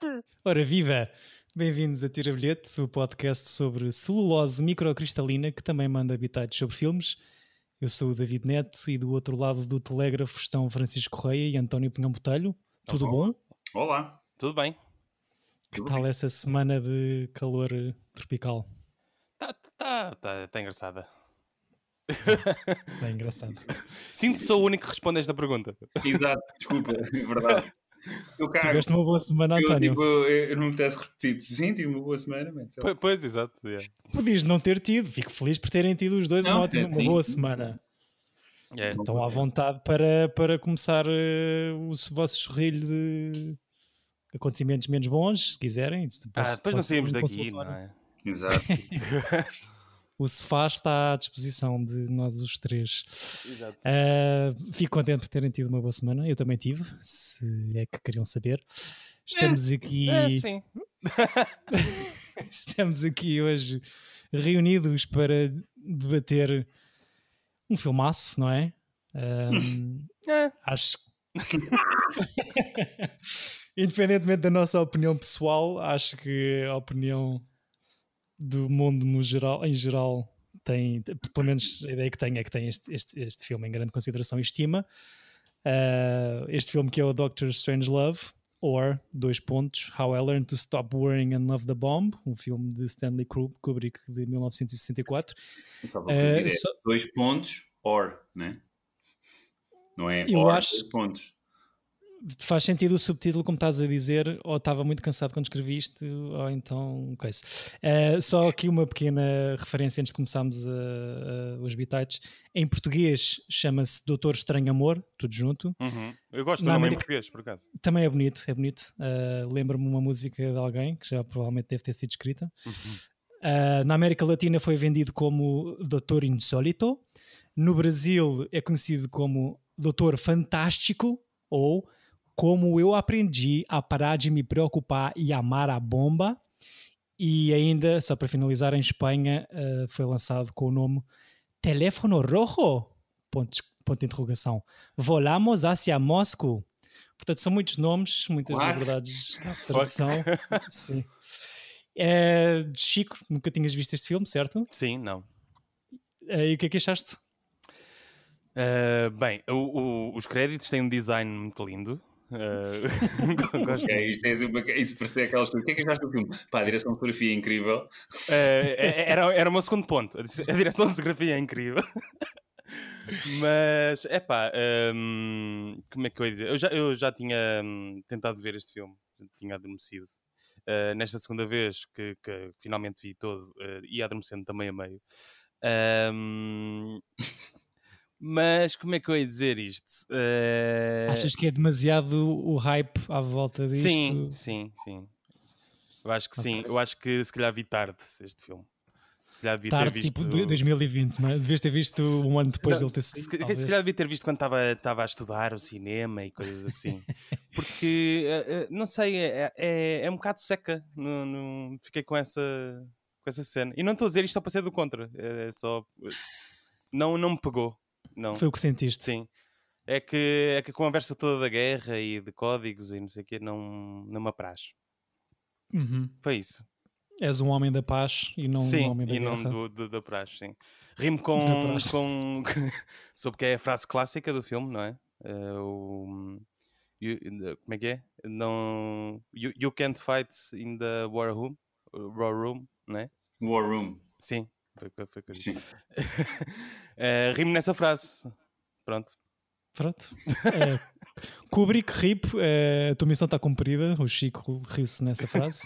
bilhete! Ora, viva! Bem-vindos a Tira Bilhete, o podcast sobre celulose microcristalina que também manda habitats sobre filmes. Eu sou o David Neto e do outro lado do telégrafo estão Francisco Correia e António Pinhão Botelho. Tudo bom? Olá, tudo bem? Que tal essa semana de calor tropical? Está tá, tá, tá engraçada. Está engraçado. Sinto que sou o único que responde a esta pergunta. Exato, desculpa, é verdade. Eu cago. Tiveste uma boa semana, António. Eu, tipo, eu não me apetece repetir. Sim, tive uma boa semana. Mas, pois, pois, exato. Yeah. Podias não ter tido. Fico feliz por terem tido os dois não, uma, ótima, é, uma boa semana. É. Estão à vontade para, para começar uh, o vosso sorrilho de acontecimentos menos bons, se quiserem. Ah, depois não saímos daqui, não é? Exato. o sofá está à disposição de nós os três. Exato. Uh, fico contente por terem tido uma boa semana. Eu também tive, se é que queriam saber. Estamos é, aqui. É, sim. Estamos aqui hoje reunidos para debater um filmaço, não é? Um, é. Acho Independentemente da nossa opinião pessoal, acho que a opinião do mundo no geral, em geral tem, pelo menos a ideia que tenho é que tem este, este, este filme em grande consideração e estima. Uh, este filme que é o Doctor Strange Love, or, dois pontos, How I Learned to Stop Worrying and Love the Bomb, um filme de Stanley Kubrick de 1964. Uh, é só... Dois pontos, or, né? Não é Eu or, acho... dois pontos faz sentido o subtítulo, como estás a dizer, ou estava muito cansado quando escrevi isto, ou então coisa. Uh, só aqui uma pequena referência antes de começarmos a, a, os bitites. Em português chama-se Doutor Estranho Amor, tudo junto. Uhum. Eu gosto do nome América... em português, por acaso. Também é bonito, é bonito. Uh, Lembra-me uma música de alguém que já provavelmente deve ter sido escrita. Uhum. Uh, na América Latina foi vendido como Doutor Insólito. No Brasil é conhecido como Doutor Fantástico ou como eu aprendi a parar de me preocupar e amar a bomba. E ainda, só para finalizar, em Espanha uh, foi lançado com o nome Teléfono Rojo? Ponto, ponto de interrogação. Volamos hacia Moscou. Portanto, são muitos nomes, muitas What? liberdades de tradução. Sim. É, Chico, nunca tinhas visto este filme, certo? Sim, não. Uh, e o que é que achaste? Uh, bem, o, o, os créditos têm um design muito lindo. Uh, gosto é, isto, é, isso parece aquelas coisas. O que é que achaste do filme? Pá, a direção de fotografia é incrível. Uh, era, era o meu segundo ponto. A direção de fotografia é incrível. Mas, é pá, um, como é que eu ia dizer? Eu já, eu já tinha um, tentado ver este filme, tinha adormecido. Uh, nesta segunda vez que, que, finalmente vi todo, uh, e adormecendo também a meio. Um, mas como é que eu ia dizer isto? Uh... Achas que é demasiado o hype à volta disto? Sim, sim, sim. Eu acho que okay. sim. Eu acho que se calhar vi tarde este filme. Se calhar devia tarde, ter visto. Tipo 2020, não é? Devias ter visto se... um ano depois dele ter sido. Se, se calhar devia ter visto quando estava a estudar o cinema e coisas assim. Porque, uh, uh, não sei, é, é, é um bocado seca. No, no... Fiquei com essa, com essa cena. E não estou a dizer isto só para ser do contra. É, é só. Não, não me pegou. Não. Foi o que sentiste? Sim. É que, é que a conversa toda da guerra e de códigos e não sei o quê não, não me apraz. Uhum. Foi isso. És um homem da paz e não sim, um homem da e guerra. não do, do, da paz, sim. Rimo com, com sobre que é a frase clássica do filme, não é? Uh, o, you, como é que é? Não, you, you can't fight in the war room, war room, não é? War room. Sim, foi, foi, foi coisa. uh, rimo nessa frase. Pronto. Pronto. É, Kubrick, RIP, é, a tua missão está cumprida. O Chico riu-se nessa frase.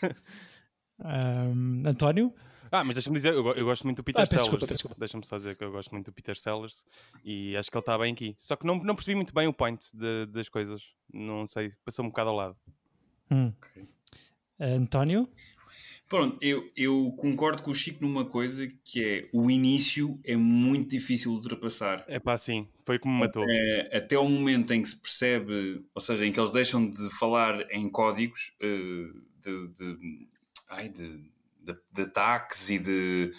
Um, António? Ah, mas deixa-me dizer, eu, eu, gosto muito do Peter ah, Sellers. Deixa-me só dizer que eu gosto muito do Peter Sellers e acho que ele está bem aqui. Só que não, não percebi muito bem o point de, das coisas. Não sei, passou um bocado ao lado. Hum. Okay. António? Pronto, eu, eu concordo com o Chico numa coisa que é o início é muito difícil de ultrapassar. É pá, sim, foi como me matou. É, até o momento em que se percebe, ou seja, em que eles deixam de falar em códigos uh, de, de, ai, de, de, de ataques e de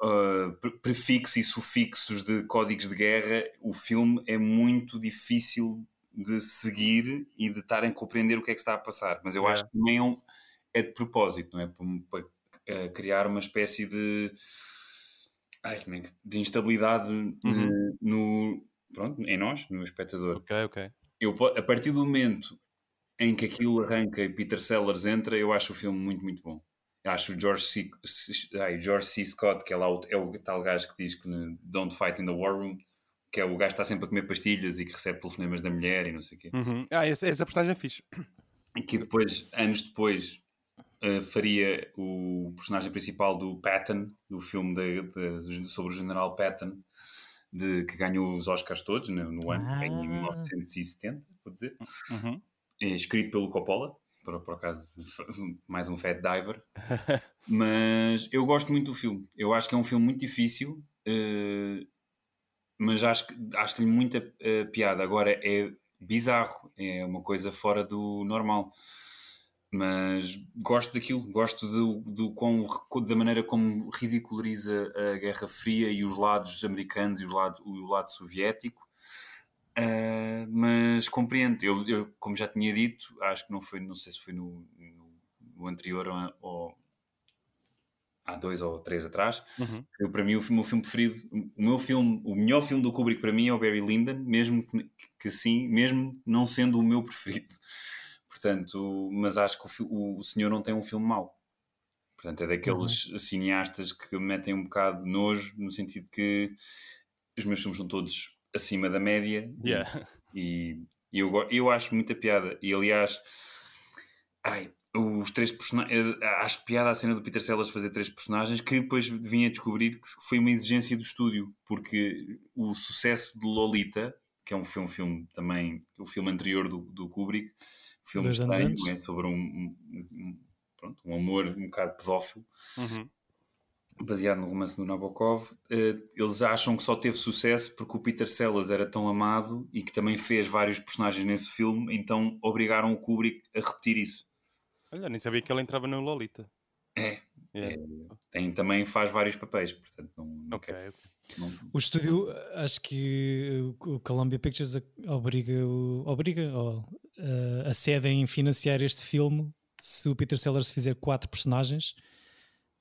uh, prefixos e sufixos de códigos de guerra, o filme é muito difícil de seguir e de estarem a compreender o que é que está a passar. Mas eu acho que também é, um, é de propósito, não é? Para, para criar uma espécie de, ai, de instabilidade uhum. no, pronto, em nós, no espectador. Ok, ok. Eu, a partir do momento em que aquilo arranca e Peter Sellers entra, eu acho o filme muito, muito bom. Acho o George C. Ai, George C. Scott, que é, lá o, é o tal gajo que diz que Don't Fight in the War Room, que é o gajo que está sempre a comer pastilhas e que recebe telefonemas da mulher e não sei o quê. Uhum. Ah, essa, essa personagem é fixe. E que depois, anos depois, uh, faria o personagem principal do Patton, do filme de, de, sobre o General Patton, de, que ganhou os Oscars todos no, no ano, ah. em 1970, vou dizer. Uhum. É escrito pelo Coppola, por, por acaso, mais um Fat Diver. mas eu gosto muito do filme. Eu acho que é um filme muito difícil. Uh, mas acho que acho que muita uh, piada. Agora é bizarro, é uma coisa fora do normal. Mas gosto daquilo, gosto do, do da maneira como ridiculariza a Guerra Fria e os lados americanos e os lado, o lado soviético. Uh, mas compreendo, eu, eu, como já tinha dito, acho que não foi, não sei se foi no, no, no anterior ou, há dois ou três atrás. Uhum. Eu, para mim, o meu filme preferido, o meu filme, o melhor filme do Kubrick para mim é o Barry Lyndon, mesmo que, que sim, mesmo não sendo o meu preferido. Portanto, mas acho que o, o, senhor não tem um filme mau. Portanto, é daqueles uhum. cineastas que metem um bocado de nojo, no sentido que os meus filmes são todos acima da média. Yeah. E, e eu, eu acho muita piada. E aliás, ai, os três personagens. Eh, acho piada a cena do Peter Sellers fazer três personagens que depois vinha a descobrir que foi uma exigência do estúdio, porque o sucesso de Lolita, que é um filme, filme também, o filme anterior do, do Kubrick, filme Dois estranho, é? sobre um, um, um, pronto, um amor um bocado pedófilo. Uhum. Baseado no romance do Nabokov, eh, eles acham que só teve sucesso porque o Peter Sellers era tão amado e que também fez vários personagens nesse filme, então obrigaram o Kubrick a repetir isso. Olha, nem sabia que ele entrava no Lolita. É. é. é tem, também faz vários papéis, portanto não, não okay, quer, okay. Não... O estúdio, acho que o Columbia Pictures obriga, obriga ou, uh, a sede em financiar este filme se o Peter Sellers fizer quatro personagens,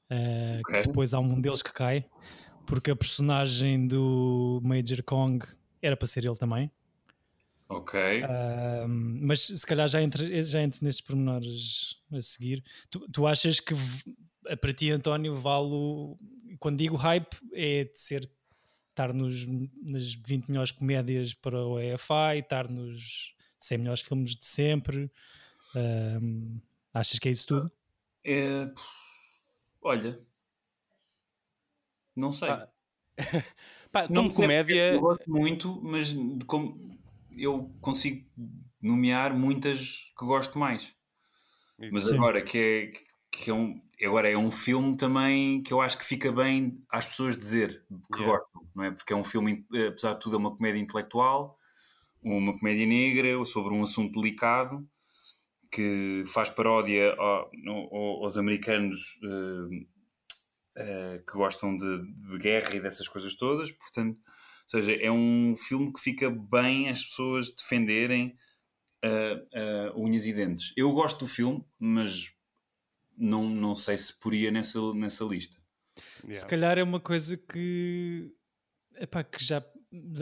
uh, okay. depois há um deles que cai, porque a personagem do Major Kong era para ser ele também. Ok. Uh, mas se calhar já entre, já entre nestes pormenores a seguir. Tu, tu achas que para ti, António, vale o, quando digo hype é de ser estar nos, nas 20 melhores comédias para o EFI, estar nos 100 melhores filmes de sempre. Uh, achas que é isso tudo? É, olha, não sei. Ah. Pá, como comédia. Eu gosto muito, mas como eu consigo nomear muitas que gosto mais. Mas Sim. agora que é, que é um, agora é um filme também que eu acho que fica bem às pessoas dizer que yeah. gostam, não é? Porque é um filme, apesar de tudo, é uma comédia intelectual, uma comédia negra sobre um assunto delicado que faz paródia aos americanos uh, uh, que gostam de, de guerra e dessas coisas todas, portanto ou seja, é um filme que fica bem as pessoas defenderem uh, uh, unhas e dentes. Eu gosto do filme, mas não, não sei se poria nessa, nessa lista. Yeah. Se calhar é uma coisa que, epá, que já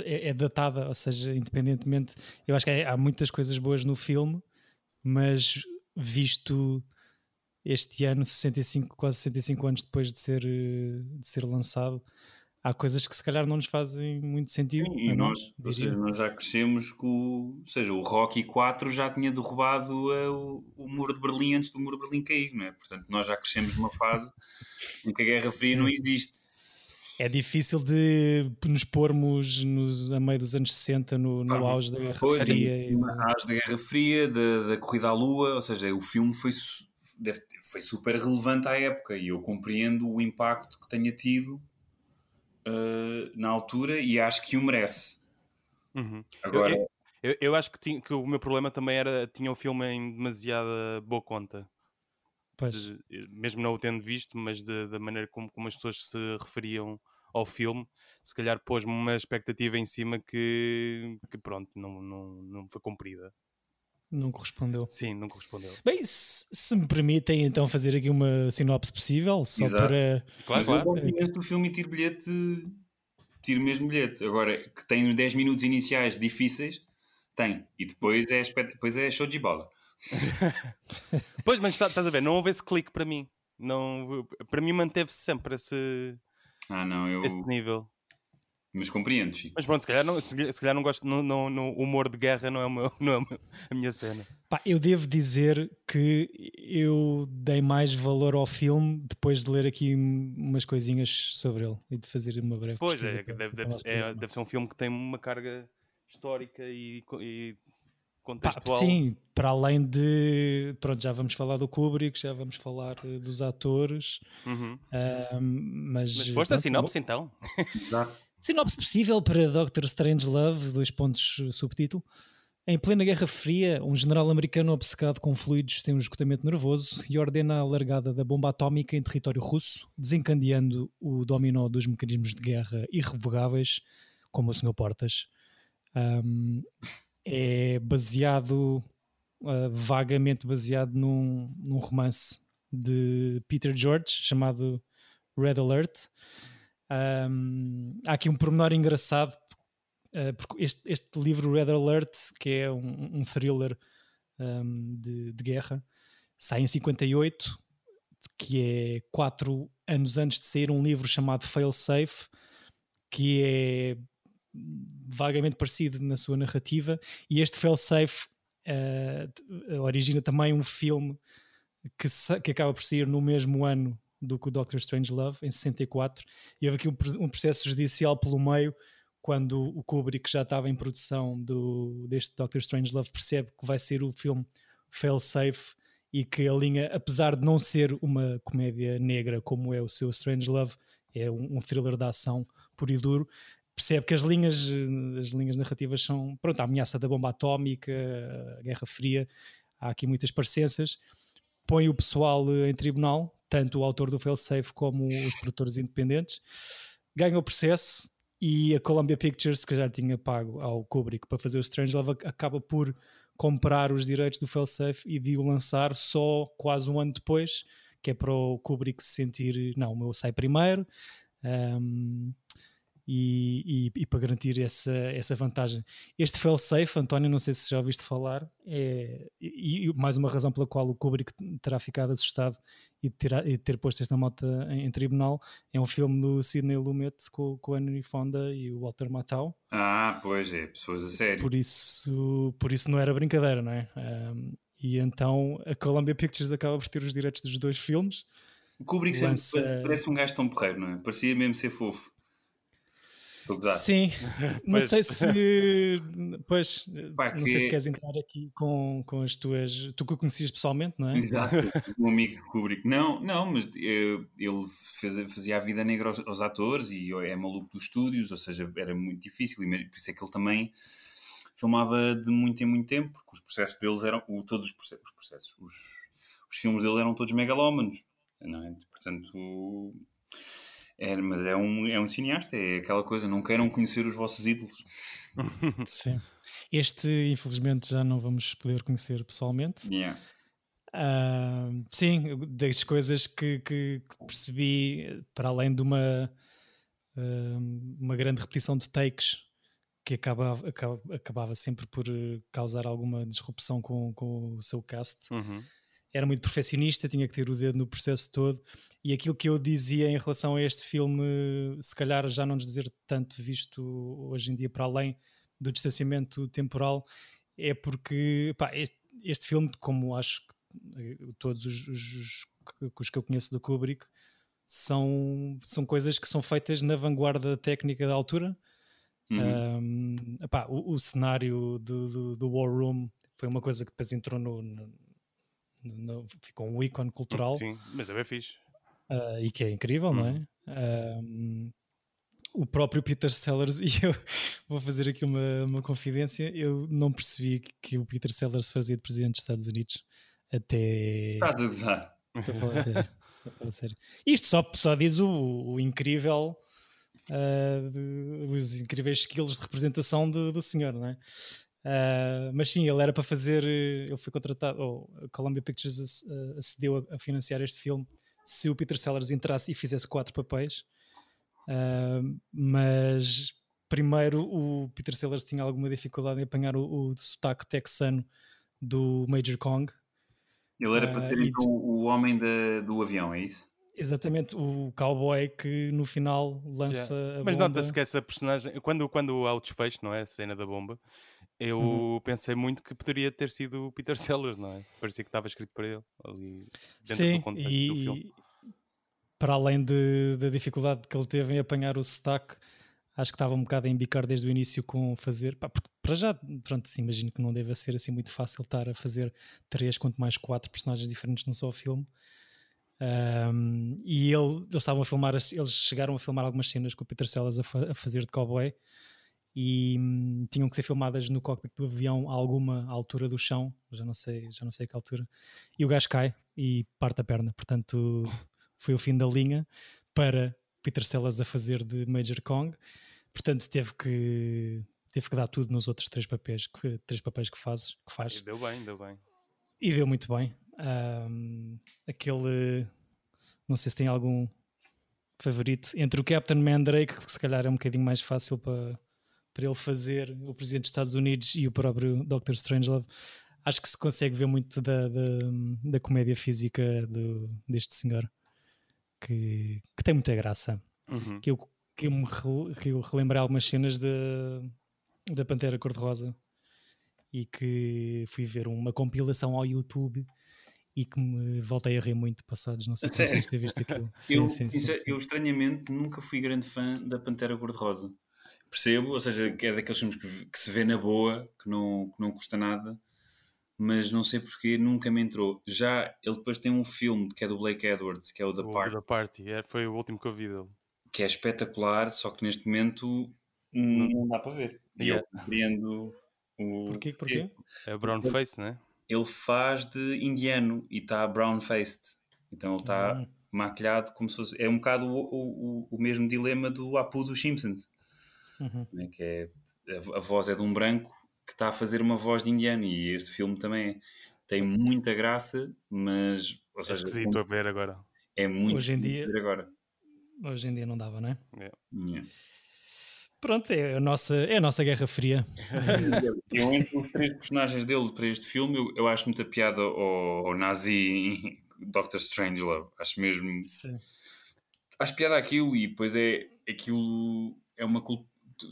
é, é, datada, ou seja, independentemente, eu acho que é, há muitas coisas boas no filme, mas visto este ano, 65, quase 65 anos depois de ser, de ser lançado, há coisas que se calhar não nos fazem muito sentido. Sim, e nós, nós, seja, nós já crescemos com. Ou seja, o Rocky 4 já tinha derrubado uh, o, o, muro de Berlim antes do muro de Berlim cair, não é? Portanto, nós já crescemos numa fase em que a Guerra Fria Sim. não existe. É difícil de nos pormos nos, a meio dos anos 60 no, no auge da Guerra pois, Fria. No auge da Guerra Fria, da, da corrida à Lua, ou seja, o filme foi, deve, foi super relevante à época e eu compreendo o impacto que tenha tido uh, na altura e acho que o merece. Uhum. Agora, eu, eu, eu acho que, tinha, que, o meu problema também era tinha o filme em demasiada boa conta. De, mesmo não o tendo visto, mas de, da maneira como, como as pessoas se referiam ao filme, se calhar pôs-me uma expectativa em cima que, que pronto, não, não, não foi cumprida. Não correspondeu. Sim, não correspondeu. Bem, se, se, me permitem então fazer aqui uma sinopse possível, só Exato. para. Claro, claro. Eu do filme e tiro bilhete, tiro mesmo bilhete. Agora, que tem 10 minutos iniciais difíceis, tem. E depois é, depois é show de bola. pois, mas tá, estás a ver, não houve esse clique para mim. Não, para mim manteve-se sempre esse, ah, não, eu... esse nível. Mas compreendo, Chico. Mas pronto, se calhar não, se, se calhar não gosto, no, no, no, humor de guerra não é, o meu, não é a minha cena. Pá, eu devo dizer que eu dei mais valor ao filme depois de ler aqui umas coisinhas sobre ele e de fazer uma breve Pois é, deve, deve, é, deve ser um filme que tem uma carga histórica e, e contextual. Pá, sim, para além de. Pronto, já vamos falar do Kubrick, já vamos falar eh, dos atores. Uhum. Uh, mas, mas foste a sinopse então? sinopse possível para Doctor Strange Love, dois pontos eh, subtítulo. Em plena Guerra Fria, um general americano obcecado com fluidos tem um esgotamento nervoso e ordena a largada da bomba atómica em território russo, desencadeando o dominó dos mecanismos de guerra irrevogáveis, como o Sr. Portas. Um, é baseado, uh, vagamente baseado num, num, romance de Peter George chamado Red Alert. Um, há aqui um pormenor engraçado, uh, porque este, este, livro Red Alert, que é um, um thriller um, de, de, guerra, sai em 58, que é quatro anos antes de sair um livro chamado Fail Safe, que é vagamente parecido na sua narrativa, e este failsafe uh, origina também um filme que, que acaba por sair no mesmo ano do que o Doctor Strange Love, em 64, e houve aqui um, um, processo judicial pelo meio, quando o Kubrick já estava em produção do, deste Doctor Strange Love, percebe que vai ser o filme Failsafe e que a linha, apesar de não ser uma comédia negra como é o seu Strange Love, é um, um thriller de ação puro e duro, percebe que as linhas, as linhas narrativas são, pronto, a ameaça da bomba atómica, a Guerra Fria, há aqui muitas parecenças, põe o pessoal eh, em tribunal, tanto o autor do Failsafe como os produtores independentes, ganha o processo e a Columbia Pictures, que já tinha pago ao Kubrick para fazer o Strange Love, acaba por comprar os direitos do Failsafe e de o lançar só quase um ano depois, que é para o Kubrick se sentir, não, o meu sai primeiro, um, e, e, e, para garantir essa, essa vantagem. Este fail-safe, António, não sei se já ouviste falar, é, e, e, mais uma razão pela qual o Kubrick terá ficado assustado e ter, e ter posto esta moto em, em, tribunal, é um filme do Sidney Lumet com, com o Henry Fonda e o Walter Matthau. Ah, pois é, pessoas a sério. Por isso, por isso não era brincadeira, não é? Um, e então a Columbia Pictures acaba por ter os direitos dos dois filmes. O Kubrick lança... parece um gajo tão porreiro, não é? Parecia mesmo ser fofo. Sim, não sei se. Pois, Pá, não sei se queres entrar aqui com, com as tuas. Tu que o conhecias pessoalmente, não é? Exato, um amigo Kubrick. Não, não, mas eu, ele fez, fazia a vida negra aos, aos, atores e é maluco dos estúdios, ou seja, era muito difícil. E por isso é que ele também filmava de muito em muito tempo, porque os processos deles eram. O, todos os processos, os, processos os, os filmes dele eram todos megalómanos. Não é? Portanto é, mas é um, é um cineasta, é aquela coisa, não queiram conhecer os vossos ídolos. Sim. Este, infelizmente, já não vamos poder conhecer pessoalmente. Yeah. Uh, sim, das coisas que, que, percebi, para além de uma, uh, uma grande repetição de takes que acabava, acabava, acabava sempre por causar alguma disrupção com, com o seu cast. Uhum era muito perfeccionista, tinha que ter o dedo no processo todo. E aquilo que eu dizia em relação a este filme, se calhar já não nos dizer tanto, visto hoje em dia para além do distanciamento temporal, é porque pá, este, este, filme, como acho que todos os, os, os, que eu conheço do Kubrick, são, são coisas que são feitas na vanguarda técnica da altura. Uhum. Um, epá, o, o, cenário do, do, do, War Room foi uma coisa que depois entrou no, no no, ficou um ícone cultural. Sim, mas é bem fixe. Uh, e que é incrível, uhum. não é? Um, o próprio Peter Sellers, e eu vou fazer aqui uma, uma confidência, eu não percebi que o Peter Sellers fazia de presidente dos Estados Unidos até. Estás a gozar. Isto só, só diz o, o incrível uh, os incríveis skills de representação do, do senhor, não é? Uh, mas sim, ele era para fazer, ele foi contratado, ou a Columbia Pictures acedeu a, a, financiar este filme se o Peter Sellers entrasse e fizesse quatro papéis. Uh, mas primeiro o Peter Sellers tinha alguma dificuldade em apanhar o, o sotaque texano do Major Kong. Ele era para ser uh, então, o homem de, do avião, é isso? Exatamente, o cowboy que no final lança yeah. a Mas bomba. nota-se que essa personagem, quando, quando há o desfecho, não é? A cena da bomba, eu uhum. pensei muito que poderia ter sido o Peter Sellers, não é? Parecia que estava escrito para ele, ali dentro Sim, do contexto e... do filme. Para além de, da dificuldade que ele teve em apanhar o sotaque, acho que estava um bocado a embicar desde o início com fazer. Pá, porque para já, pronto, assim, imagino que não deve ser assim muito fácil estar a fazer três, quanto mais quatro personagens diferentes num só filme. Um, e ele, eles estavam a filmar, eles chegaram a filmar algumas cenas com o Peter Sellers a, fa a fazer de cowboy e hum, tinham que ser filmadas no cockpit do avião a alguma altura do chão, já não sei, já não sei a que altura, e o gajo cai e parte a perna, portanto foi o fim da linha para Peter Sellers a fazer de Major Kong, portanto teve que teve que dar tudo nos outros três papéis que, três papéis que fazes que faz. E deu bem, deu bem. E deu muito bem. Um, aquele não sei se tem algum favorito entre o Captain Mandrake, que se calhar é um bocadinho mais fácil para, para ele fazer o Presidente dos Estados Unidos e o próprio Doctor Strangelove. Acho que se consegue ver muito da, da, da comédia física do, deste senhor que, que tem muita graça. Uhum. Que, eu, que, eu me que eu relembrei algumas cenas da, da Pantera Cor-de-Rosa e que fui ver uma compilação ao YouTube e que me voltei a rir muito passados, não sei se vocês têm visto aquilo. Sim, eu, sim, sim, é, eu estranhamente nunca fui grande fã da Pantera Cor-de-Rosa. Percebo, ou seja, que é daqueles filmes que, que, se vê na boa, que não, que não custa nada, mas não sei porque nunca me entrou. Já ele depois tem um filme que é do Blake Edwards, que é o The o Party. The Party, é, foi o último que eu vi dele. Que é espetacular, só que neste momento não, não dá para ver. E yeah. eu compreendo o. Porquê? Porquê? É brown face, né? Ele faz de indiano e está brown faced. Então ele está uhum. maquilhado como se fosse. É um bocado o, o, o mesmo dilema do Apu dos Simpsons. Uhum. Né? Que é, a, a voz é de um branco que está a fazer uma voz de indiano e este filme também tem muita graça, mas ou é seja, esquisito a ver agora. É muito hoje em dia agora. Hoje em dia não dava, não é? Yeah. Yeah. Pronto, é a nossa, é a nossa Guerra Fria. eu, entre os três personagens dele para este filme, eu, eu acho muita piada ao, ao Nazi Doctor Strangelove. Acho mesmo. Sim. Acho piada aquilo e depois é aquilo. É uma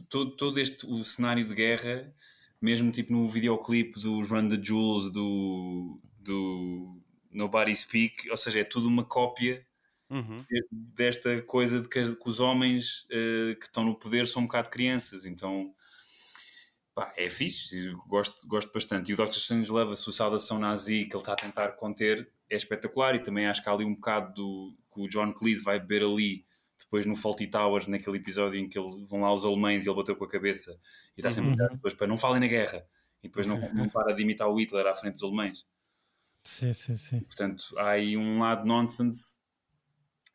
todo, todo este o cenário de guerra, mesmo tipo no videoclipe do Run the Jewels do, do Nobody Speak, ou seja, é tudo uma cópia uhum. desta coisa de que, que os homens uh, que estão no poder são um bocado crianças, então pá, é fixe, gosto, gosto bastante. E o Dr. Strange leva a sua saudação nazi que ele está a tentar conter, é espetacular. E também acho que há ali um bocado do que o John Cleese vai beber ali depois no Faulty Towers, naquele episódio em que ele, vão lá os alemães e ele bateu com a cabeça e está sempre uhum. depois para não falem na guerra e depois não, não para de imitar o Hitler à frente dos alemães. Sim, sim, sim. Portanto, há aí um lado nonsense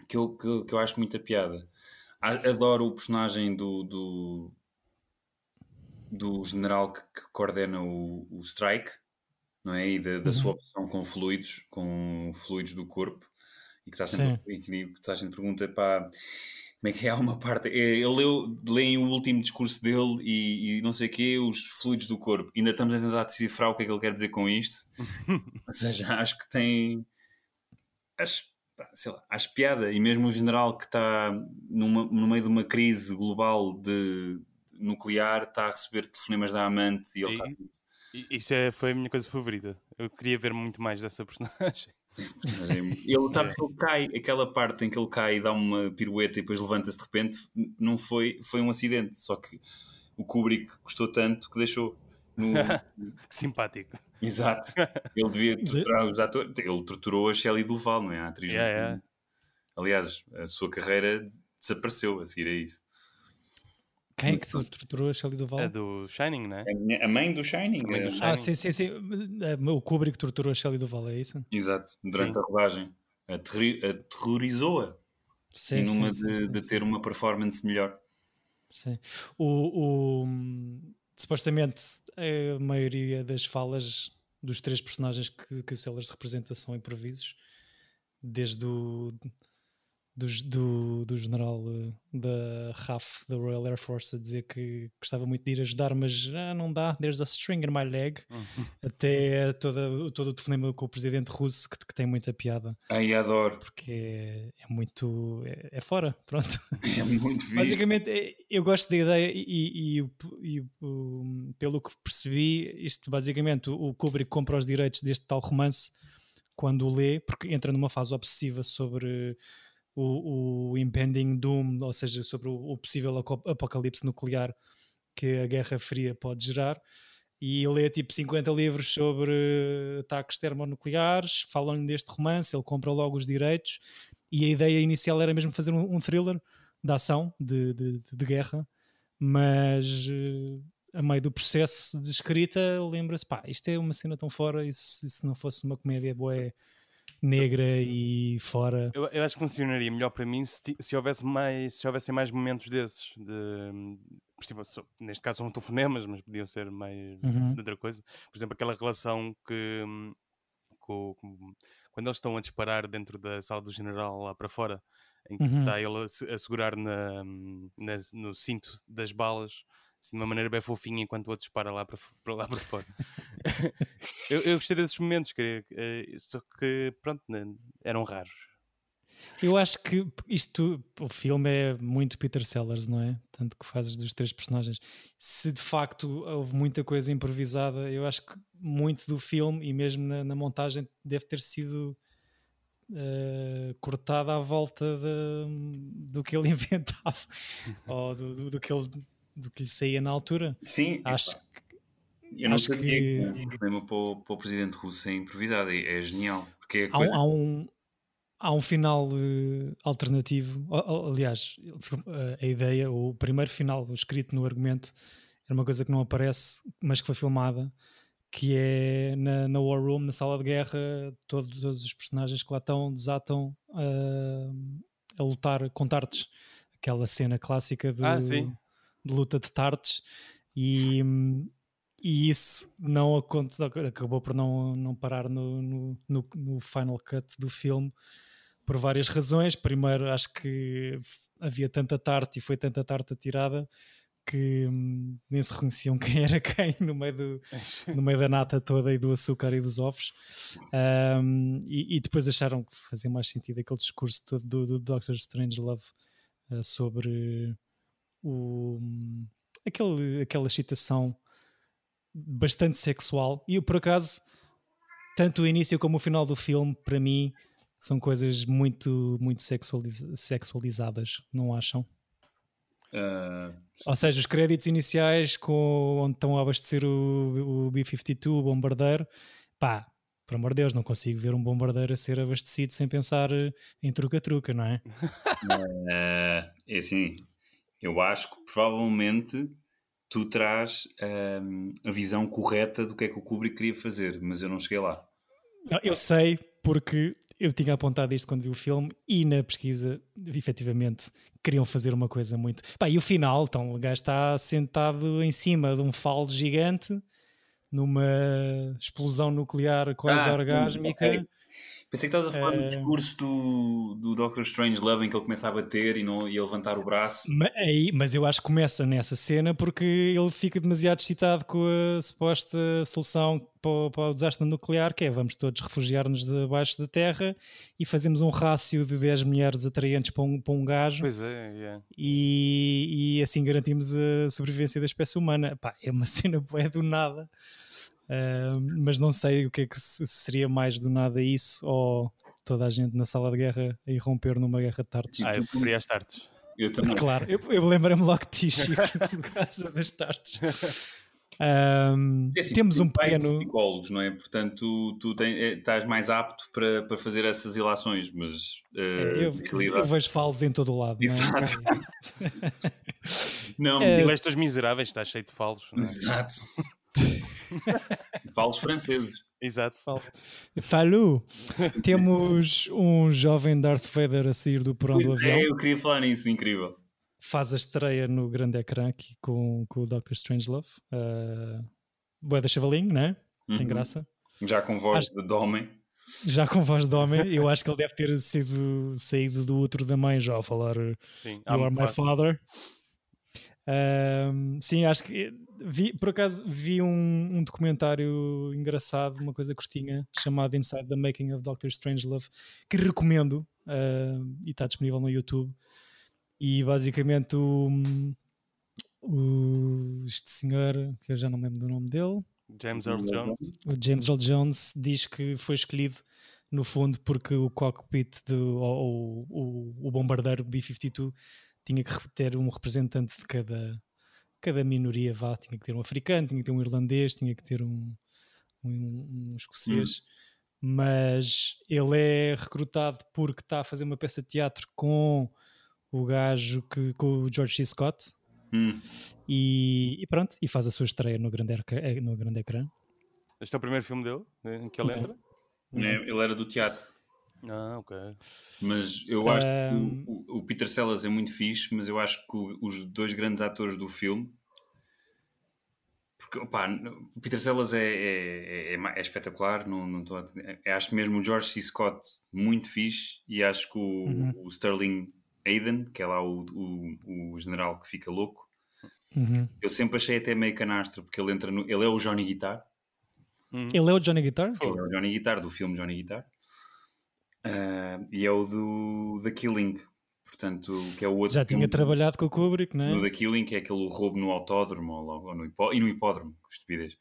que eu, que, que eu acho muita piada. Adoro o personagem do, do, do general que, que coordena o, o strike, não é? E da, da uhum. sua opção com fluidos, com fluidos do corpo, e que está sempre e que, que a gente pergunta para como é que é uma parte. É, ele leu, leem o último discurso dele e, e não sei o quê, os fluidos do corpo. Ainda estamos a tentar decifrar o que é que ele quer dizer com isto. Ou seja, acho que tem. Acho sei lá, acho piada. E mesmo o general que está numa, no meio de uma crise global de nuclear está a receber telefonemas da amante e ele está. Isso é, foi a minha coisa favorita. Eu queria ver muito mais dessa personagem. Ele sabe que ele cai, aquela parte em que ele cai e dá uma pirueta e depois levanta-se de repente, não foi, foi um acidente. Só que o Kubrick gostou tanto que deixou. No... Simpático. Exato. Ele devia torturar os atores. Ele torturou a Shelley Duval, não é? A atriz. Yeah, yeah. Aliás, a sua carreira desapareceu a seguir a isso. Quem é que torturou a Shelley Duval? É do Shining, não é? A mãe do Shining. Mãe do Shining. Ah, sim, sim, sim. O Kubrick torturou a Shelley Duval, é isso? Exato. Durante sim. a rodagem. Aterrorizou-a. Sim, numa sim, de, sim, de ter uma performance melhor. Sim. O, o, supostamente a maioria das falas dos três personagens que, que o Sellers representa são improvisos, desde o do, do, do general uh, da RAF, da Royal Air Force, a dizer que gostava muito de ir ajudar, mas ah, não dá, there's a string in my leg, uhum. até toda, todo o telefonema com o presidente russo, que, que tem muita piada. Ai, adoro. Porque é, é muito. É, é, fora, pronto. É muito fixe. Basicamente, é, eu gosto da ideia e, e, e, e pelo que percebi, isto basicamente o Kubrick compra os direitos deste tal romance quando o lê, porque entra numa fase obsessiva sobre o, o impending doom, ou seja, sobre o, o possível apocalipse nuclear que a Guerra Fria pode gerar. E lê tipo 50 livros sobre ataques termonucleares, falam-lhe deste romance, ele compra logo os direitos e a ideia inicial era mesmo fazer um, um thriller de ação, de, de, de guerra, mas uh, a meio do processo de escrita lembra-se, pá, isto é uma cena tão fora e se, se não fosse uma comédia boa negra e fora. Eu, eu, acho que funcionaria melhor para mim se, se houvesse mais, se houvessem mais momentos desses. De, neste caso são telefonemas, mas podiam ser mais uhum. de outra coisa. Por exemplo, aquela relação que com, com, quando eles estão a disparar dentro da sala do general lá para fora, em que uhum. está ele a, a segurar na, na, no cinto das balas assim, de uma maneira bem fofinha enquanto o outro dispara lá para, para lá para fora. eu, eu, gostei desses momentos, queria, eh, só que pronto, né, eram raros. Eu acho que isto, o filme é muito Peter Sellers, não é? Tanto que fazes dos três personagens. Se de facto houve muita coisa improvisada, eu acho que muito do filme e mesmo na, na montagem deve ter sido uh, cortada à volta de, do que ele inventava ou do, do, do, que ele, do que lhe saía na altura. Sim, acho que eu não sabia que, que o problema para o, para o presidente russo é improvisado, é, é genial. Porque é há, coisa... há, um, há um final uh, alternativo. Aliás, a ideia, o primeiro final escrito no argumento, era uma coisa que não aparece, mas que foi filmada, que é na, na War Room, na sala de guerra, todo, todos os personagens que lá estão desatam uh, a lutar com tartes. Aquela cena clássica do, ah, de luta de tartes. E, e isso não aconteceu, acabou por não, não parar no, no, no, no, final cut do filme por várias razões. Primeiro, acho que havia tanta tarte e foi tanta tarte atirada que hum, nem se reconheciam quem era quem no meio, do, no meio da nata toda e do açúcar e dos ovos. Um, e, e, depois acharam que fazia mais sentido aquele discurso todo do, do Doctor Strange Love uh, sobre o, aquele, aquela excitação bastante sexual. E por acaso, tanto o início como o final do filme, para mim, são coisas muito, muito sexualiz sexualizadas, não acham? Uh... Ou seja, os créditos iniciais com, onde estão a abastecer o, o B-52, o bombardeiro, pá, por amor de Deus, não consigo ver um bombardeiro a ser abastecido sem pensar em truca-truca, não é? uh, é assim, eu acho que provavelmente tu traz um, a visão correta do que é que o Kubrick queria fazer, mas eu não cheguei lá. eu sei porque eu tinha apontado isto quando vi o filme e na pesquisa, efetivamente, queriam fazer uma coisa muito. Pá, e o final, então, o gajo está sentado em cima de um falo gigante numa explosão nuclear quase ah, orgásmica. Okay. Pensei que estavas a falar uh... do eh, discurso do, do Doctor Strange Love em que ele começa a bater e, não, e a levantar o braço. Mas, aí, mas eu acho que começa nessa cena porque ele fica demasiado excitado com a suposta solução para, para o desastre nuclear, que é vamos todos refugiar-nos debaixo da terra e fazemos um rácio de 10 mulheres atraentes para um, para um gajo. Pois é, yeah. e, e assim garantimos a sobrevivência da espécie humana. Pá, é uma cena boa do nada. Uh, mas não sei o que é que seria mais do nada isso ou toda a gente na sala de guerra a irromper numa guerra de tartes. Ah, eu preferia as tartes. Eu também. Claro, eu, eu lembrei-me logo de ti, Chico, por causa das tartes. Um, é assim, temos um pequeno. psicólogos, não é? Portanto, tu, tu é, estás mais apto para, para fazer essas ilações, mas. Uh, eu, eu, vejo falos em todo o lado. Exato. Não, é? não é... miseráveis, está cheio de falos. É? Exato. Falos franceses. Exato. Falou. Temos um jovem Darth Vader a sair do porão do avião. É, eu queria falar nisso, incrível. faz a estreia no grande ecrã aqui com, com o Doctor Strangelove. Uh, Boa da Chavalinho, né? Tem uhum. graça. Já com voz Acho... de homem. Já com voz de homem, eu acho que ele deve ter sido saído do outro da mãe já a falar Sim, You are my father. Um, sim, acho que vi, por acaso vi um, um, documentário engraçado, uma coisa curtinha, chamado Inside the Making of Doctor Strangelove, que recomendo uh, e está disponível no YouTube. E basicamente o, o, este senhor, que eu já não lembro do nome dele, James Earl Jones. O James Earl Jones diz que foi escolhido no fundo porque o cockpit do o, o, o bombardeiro B-52 tinha que ter um representante de cada, cada minoria, vá, tinha que ter um africano, tinha que ter um irlandês, tinha que ter um, um, um escocês. Hum. Mas ele é recrutado porque está a fazer uma peça de teatro com o gajo que, com o George C. Scott, Hum. E, e, pronto, e faz a sua estreia no grande, eh, no grande ecrã. Este é o primeiro filme dele em que ele entra? É, ele era do teatro. Ah, ok. Mas eu acho um... que o, o, Peter Sellers é muito fixe, mas eu acho que os dois grandes atores do filme. Porque, opa, o Peter Sellers é, é, é, é espetacular. Não, não tô, é, acho que mesmo o George C. Scott, muito fixe. E acho que o, uhum. o Sterling Aiden, que é lá o, o, o general que fica louco. Uhum. Eu sempre achei até meio canastro, porque ele entra no. Ele é o Johnny Guitar. Uhum. Ele é o Johnny Guitar? Ele é o Johnny Guitar, do filme Johnny Guitar. Uh, e é o do The Killing, portanto, que é o outro. Já tinha trabalhado com o Kubrick, não é? No The Killing, que é aquele roubo no autódromo ou, ou no hipó, e no hipódromo, estupidez.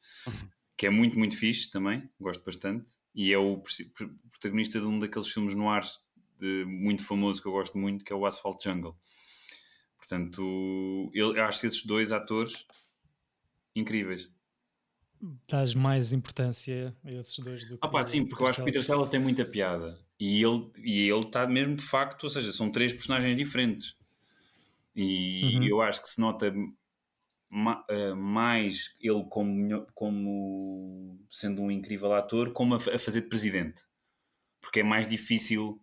que é muito, muito fixe também, gosto bastante. E é o protagonista de um daqueles filmes no ar muito famoso que eu gosto muito, que é o Asphalt Jungle. Portanto, eu, acho esses dois atores incríveis. Dás mais importância a esses dois do que. Ah, pá, sim, porque eu acho que Peter Sellers tem muita piada. E ele e ele está mesmo de facto, ou seja, são três personagens diferentes. E uhum. eu acho que se nota ma, uh, mais ele como, como sendo um incrível ator, como a, a fazer de presidente. Porque é mais difícil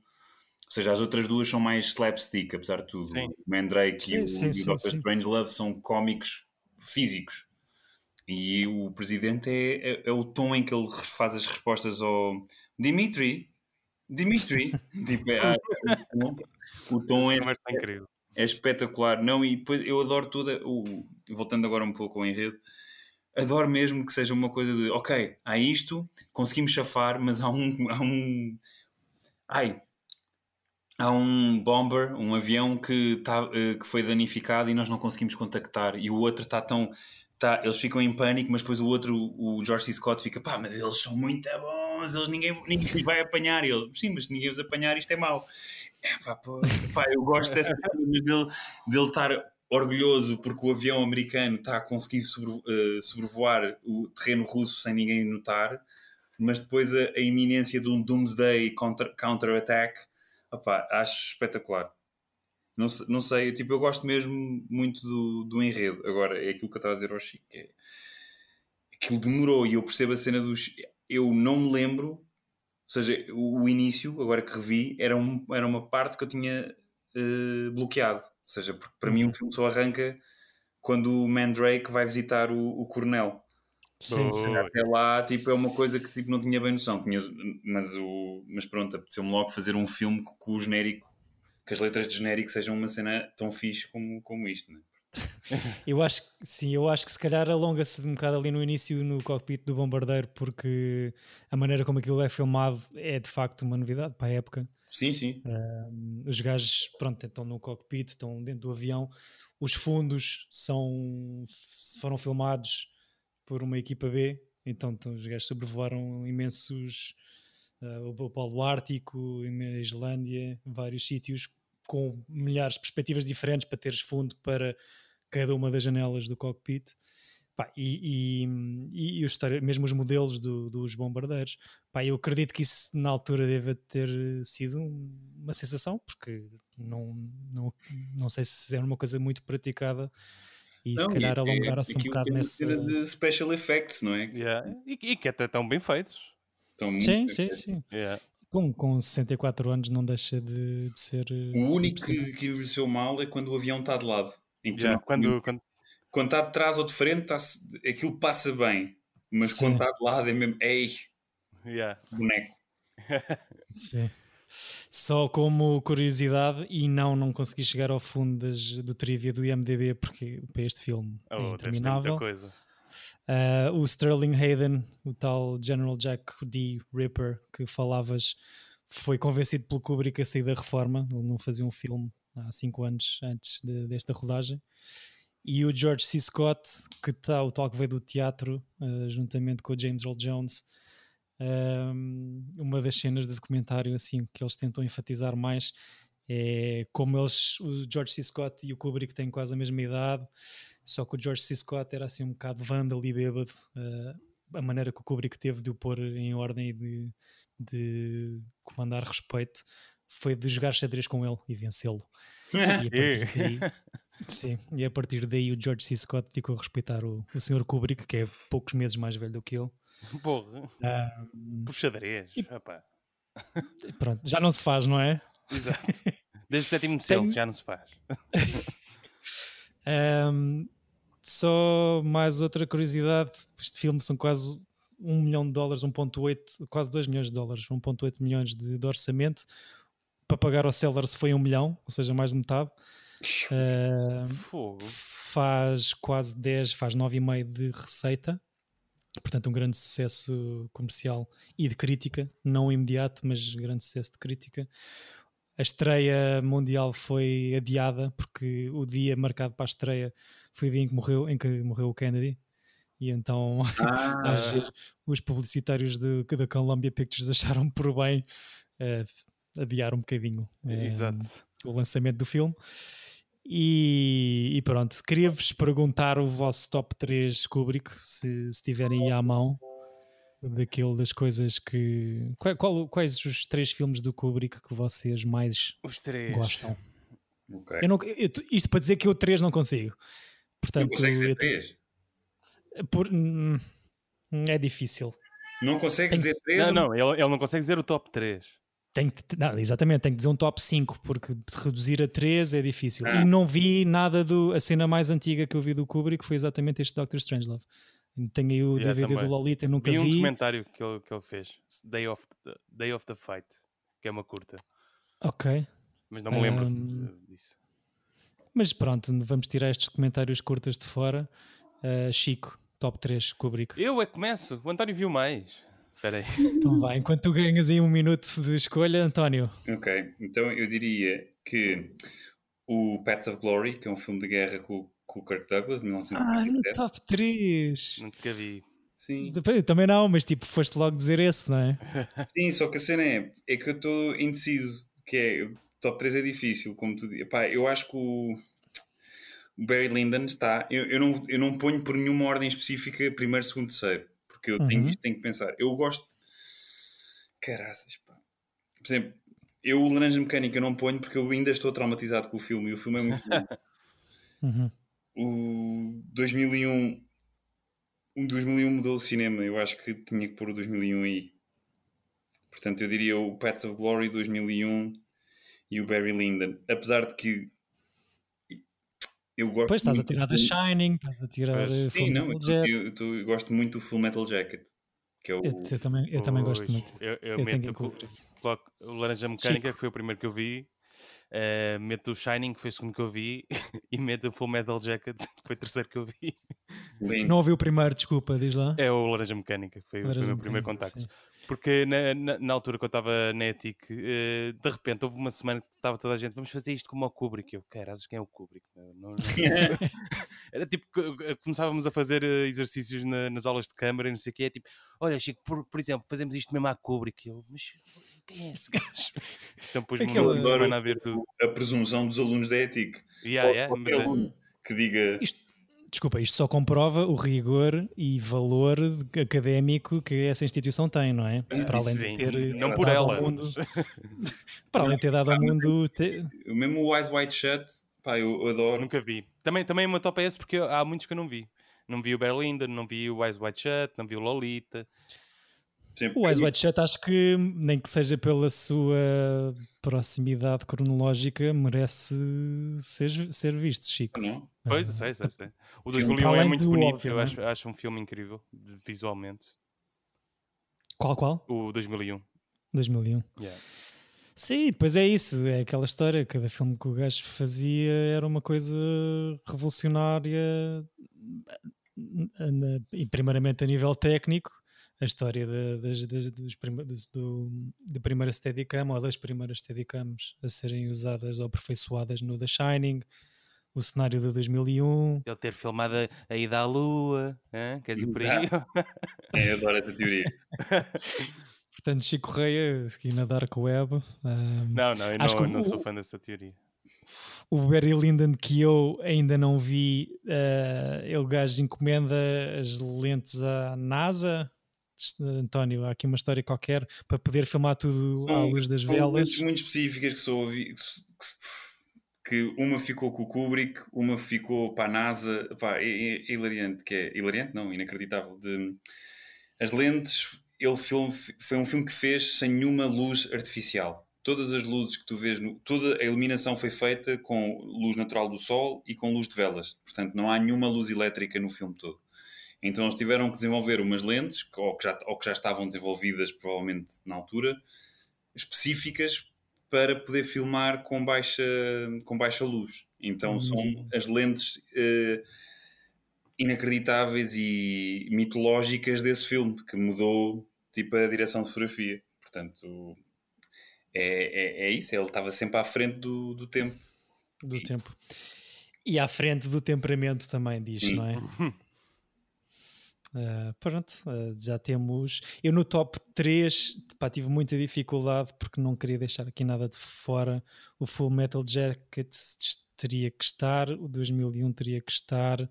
ou seja, as outras duas são mais slapstick, apesar de tudo. Sim. O Mandrake sim, e o, sim, e o Dr. Strangelove são cómicos físicos. E o presidente é, é, é, o tom em que ele faz as respostas ao Dimitri. Dimitri. tipo, é, ah, o, tom é, é, é, espetacular. Não, e depois eu adoro tudo. O, voltando agora um pouco ao enredo, adoro mesmo que seja uma coisa de ok, há isto, conseguimos chafar, mas há um. Há um ai, há um bomber, um avião que, tá, uh, que foi danificado e nós não conseguimos contactar. E o outro está tão. Tá, eles ficam em pânico, mas depois o outro, o George C. Scott, fica pá, mas eles são muito bons, eles, ninguém, ninguém vai apanhar. ele, sim, mas ninguém os apanhar, isto é mau. É, pá, pô, pá, eu gosto dessa coisa dele, dele estar orgulhoso porque o avião americano está a conseguir sobre, uh, sobrevoar o terreno russo sem ninguém notar, mas depois a, a iminência de um Doomsday counter-attack. counter acho espetacular. Não, não sei, tipo, eu gosto mesmo muito do, do enredo. Agora, é aquilo que eu estava a dizer ao Chico, é, aquilo demorou e eu percebo a cena dos. Eu não me lembro, ou seja, o, o início, agora que revi, era, um, era uma parte que eu tinha uh, bloqueado. Ou seja, porque para mim o uhum. filme só arranca quando o Mandrake vai visitar o, o Coronel. Sim, sim. Até lá, tipo, é uma coisa que tipo, não tinha bem noção. Tinha, mas, o, mas pronto, apeteceu-me logo fazer um filme com o genérico, que as letras de genérico sejam uma cena tão fixe como, como isto, né? eu acho que sim, eu acho que se calhar alonga-se um bocado ali no início no cockpit do bombardeiro, porque a maneira como aquilo é filmado é de facto uma novidade para a época. Sim, sim. Uh, os gajos, pronto, estão no cockpit, estão dentro do avião. Os fundos são, foram filmados por uma equipa B, então, então os gajos sobrevoaram imensos uh, o Polo Ártico, a Islândia, vários sítios com milhares de perspectivas diferentes para teres fundo para cada uma das janelas do cockpit. Pá, e, e, e, e mesmo os modelos do, dos bombardeiros. Pá, eu acredito que isso na altura deve ter sido uma sensação, porque não, não, não sei se era uma coisa muito praticada e não, se calhar alongaram-se um bocado nessa. de special effects, não é? Yeah. E, e, que até estão bem feitos. Estão sim, sim, sim. Yeah. Com, com 64 anos não deixa de, de ser. O único que, que envelheceu mal é quando o avião está de lado. Yeah, quando, quando... quando está de trás ou de frente, está aquilo passa bem. Mas Sim. quando está de lado é mesmo. Ei! Yeah. Boneco. Sim. Só como curiosidade, e não, não consegui chegar ao fundo das, do trivia do IMDB, porque para este filme é oh, é interminável. Coisa. Uh, o Sterling Hayden, o tal General Jack D. Ripper que falavas, foi convencido pelo Kubrick a sair da reforma. Ele não fazia um filme há cinco anos antes de, desta rodagem. E o George C. Scott, que está o tal que veio do teatro, uh, juntamente com o James Earl Jones, um, uma das cenas do documentário assim que eles tentam enfatizar mais é como eles, o George C. Scott e o Kubrick têm quase a mesma idade, só que o George C. Scott era assim um bocado vândalo e bêbado, uh, a maneira que o Kubrick teve de o pôr em ordem e de, de comandar respeito foi de jogar xadrez com ele e vencê-lo. sim, e a partir daí o George C. Scott ficou a respeitar o, o Sr. Kubrick, que é poucos meses mais velho do que ele. Porra. Um, Por xadrez. E... Pronto, já não se faz, não é? Exato. Desde o sétimo céu já não se faz. um, só mais outra curiosidade: este filme são quase 1 milhão de dólares, 1,8, quase 2 milhões de dólares, 1,8 milhões de, de, orçamento. Para pagar ao Sellers foi 1 milhão, ou seja, mais de metade. Uh, Fogo. Faz quase 10, faz 9,5 de receita portanto um grande sucesso comercial e de crítica, não imediato, mas grande sucesso de crítica. A estreia mundial foi adiada porque o dia marcado para a estreia foi o dia em que morreu, em que morreu o Kennedy. E então ah. os publicitários da Columbia Pictures acharam por bem uh, adiar um bocadinho uh, o lançamento do filme. E, e pronto, queria-vos perguntar o vosso top 3 Kubrick, se, se tiverem aí à mão, daquilo das coisas que. Qual, qual, quais os três filmes do Kubrick que vocês mais gostam? Okay. Eu não, eu, isto para dizer que eu três não consigo. Portanto, não consegues dizer três? Por, hum, é difícil. Não consegues dizer três? Não, não, ele, ele não consegue dizer o top 3. Que, não, exatamente, tem que dizer um top 5, porque reduzir a 3 é difícil. Ah. E não vi nada do. A cena mais antiga que eu vi do Kubrick foi exatamente este Doctor Strangelove. Tenho aí o yeah, DVD também. do Lolita, eu nunca vi. Vi um documentário que ele, que ele fez, Day of, the, Day of the Fight, que é uma curta. Ok. Mas não me lembro um, disso. Mas pronto, vamos tirar estes comentários curtas de fora. Uh, Chico, top 3, Kubrick. Eu é que começo, o António viu mais. Espera aí. Então vai, enquanto tu ganhas aí um minuto de escolha, António. Ok, então eu diria que o Pets of Glory, que é um filme de guerra com, com o Kirk Douglas, de 1997. Ah, no top 3! Nunca vi. Sim. Também não, mas tipo, foste logo dizer esse, não é? Sim, só que a cena é, é que eu estou indeciso, que é, o top 3 é difícil, como tu dizes. Eu acho que o, o Barry Lyndon está, eu, eu, não, eu não ponho por nenhuma ordem específica primeiro, segundo, terceiro porque eu tenho, uhum. isto tenho que pensar. Eu gosto. Caraças, pá. Por exemplo, eu o Laranja Mecânica não ponho porque eu ainda estou traumatizado com o filme e o filme é muito bom. uhum. O 2001. O 2001 mudou o cinema. Eu acho que tinha que pôr o 2001 aí. Portanto, eu diria o Pets of Glory 2001 e o Barry Lyndon. Apesar de que eu gosto Depois estás a tirar da Shining, estás a tirar Sim, Full não, Metal eu, eu, eu, gosto muito do Full Metal Jacket. Que é o... eu, eu também, eu também gosto muito. Eu, eu, eu meto o, o Laranja Mecânica, Chico. que foi o primeiro que eu vi. Uh, meto o Shining, que foi o segundo que eu vi, e meto o Full Metal Jacket, que foi o terceiro que eu vi. Lindo. Não ouvi o primeiro, desculpa, diz lá. É o Laranja Mecânica, foi Laranja o meu primeiro contacto. Sim. Porque na, na, na, altura que eu estava na ETIC, uh, de repente houve uma semana que estava toda a gente, vamos fazer isto como o Kubrick. Eu, caras, quem é o Kubrick? Não, não, não. Era tipo, começávamos a fazer eh, exercícios na, nas aulas de câmara e não sei o que, é tipo, olha Chico, por, por exemplo, fazemos isto mesmo à Kubrick. Eu, mas quem é esse gajo? Então depois me uma a ver tudo. A presunção dos alunos da ETIC. Yeah, yeah, mas, é que diga... Isto Desculpa, isto só comprova o rigor e valor académico que essa instituição tem, não é? Para além Sim, de ter não por ela. Mundo, para além de ter dado ao mundo. Te... Mesmo o Eyes White Shut, pá, eu adoro. Nunca vi. Também, também o meu top é esse porque há muitos que eu não vi. Não vi o Berlinda, não vi o Eyes White Shut, não vi o Lolita. Sim. O Eyes Wide Shut acho que, nem que seja pela sua proximidade cronológica, merece ser, ser visto, Chico. Não? Pois, uh, sei, sei, sei. O 2001 é muito bonito, óbvio, eu é? acho, acho um filme incrível, visualmente. Qual, qual? O 2001. 2001. Yeah. Sim, depois é isso, é aquela história, cada filme que o gajo fazia era uma coisa revolucionária e primeiramente a nível técnico, a história de, das, das, dos do, da primeira Steadicam ou das primeiras Steadicams a serem usadas ou aperfeiçoadas no The Shining, o cenário de 2001. Ele ter filmado a, a ida à Lua, hein? queres ir por aí? é, adoro essa teoria. Portanto, Chico Reia, aqui na Dark Web. Um, não, não, eu não, não sou fã dessa teoria. O Barry Lyndon que eu ainda não vi, uh, ele gajo encomenda as lentes à NASA. António, há aqui uma história qualquer para poder filmar tudo à luz das velas. Lentes muito específicas que sou que uma ficou com o Kubrick, uma ficou para a NASA, pá, é, é, é hilariante, que é hilariante, não, inacreditável. De, as lentes ele filme, foi um filme que fez sem nenhuma luz artificial. Todas as luzes que tu vês, no, toda a iluminação foi feita com luz natural do sol e com luz de velas. Portanto, não há nenhuma luz elétrica no filme todo. Então eles tiveram que desenvolver umas lentes, ou que já, ou que já estavam desenvolvidas provavelmente na altura, específicas para poder filmar com baixa, com baixa luz. Então são as lentes uh, inacreditáveis e mitológicas desse filme, que mudou tipo a direção de fotografia. Portanto, é, é, é isso, ele estava sempre à frente do, do tempo. Do e... tempo. E à frente do temperamento também, diz, Sim. não é? Uh, pronto, uh, já temos. Eu no top 3 pá, tive muita dificuldade porque não queria deixar aqui nada de fora. O Full Metal Jacket teria que estar, o 2001 teria que estar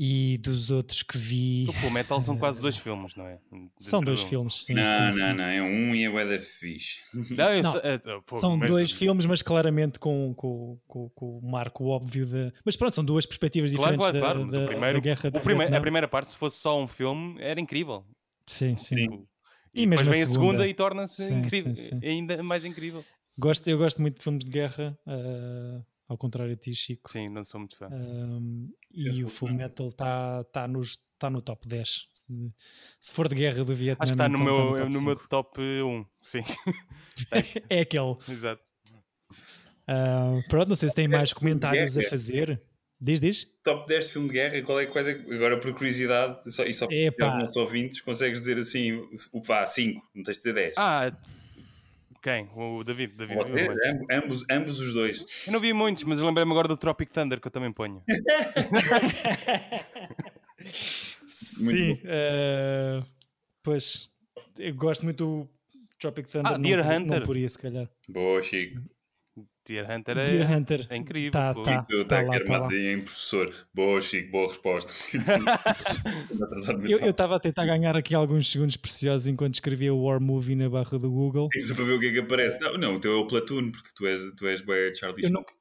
e dos outros que vi. O Full Metal são quase dois filmes, não é? De são dois filmes, sim. Não, sim, não, sim. não, é um e é o da fixe. Não, não, sou, é, pô, são mas... dois filmes, mas claramente com, com, com, com, o marco óbvio de. Mas pronto, são duas perspectivas claro, diferentes claro, da, claro, da, primeiro, da guerra. O primeiro, a primeira parte, se fosse só um filme, era incrível. Sim, sim. sim. E, e depois vem a segunda, segunda e torna-se incrível, ainda mais incrível. Gosto, eu gosto muito de filmes de guerra. Uh ao contrário de ti, Chico. Sim, não sou muito fã. Um, e o Full Metal está tá nos está no top 10. Se, for de guerra do Vietnã. Acho que está no, meu, tá no, no meu top 1, sim. é aquele. Exato. Uh, pronto, não sei se tem mais comentários a fazer. Diz, diz. Top 10 de filme de guerra, qual é, quais é agora por curiosidade, só, e só para os nossos ouvintes, consegues dizer assim, o pá, 5, não tens de ter 10. Ah, quem? O David. David ambos, ambos os dois. Eu não vi muitos, mas lembrei-me agora do Tropic Thunder que eu também ponho. Sim, uh, pois eu gosto muito do Tropic Thunder. Ah, Deer não, Hunter. Não poria, se calhar. Boa, Chico. Deer Hunter é, Deer Hunter. é incrível. Tá, tá, eu tá, tá, tá lá, em professor. Boa, Chico, boa resposta. eu estava a tentar ganhar aqui alguns segundos preciosos enquanto escrevia o War Movie na barra do Google. Isso para ver o que é que aparece. Não, não o teu é o Platoon, porque tu és, tu és bem Charlie Eu nunca,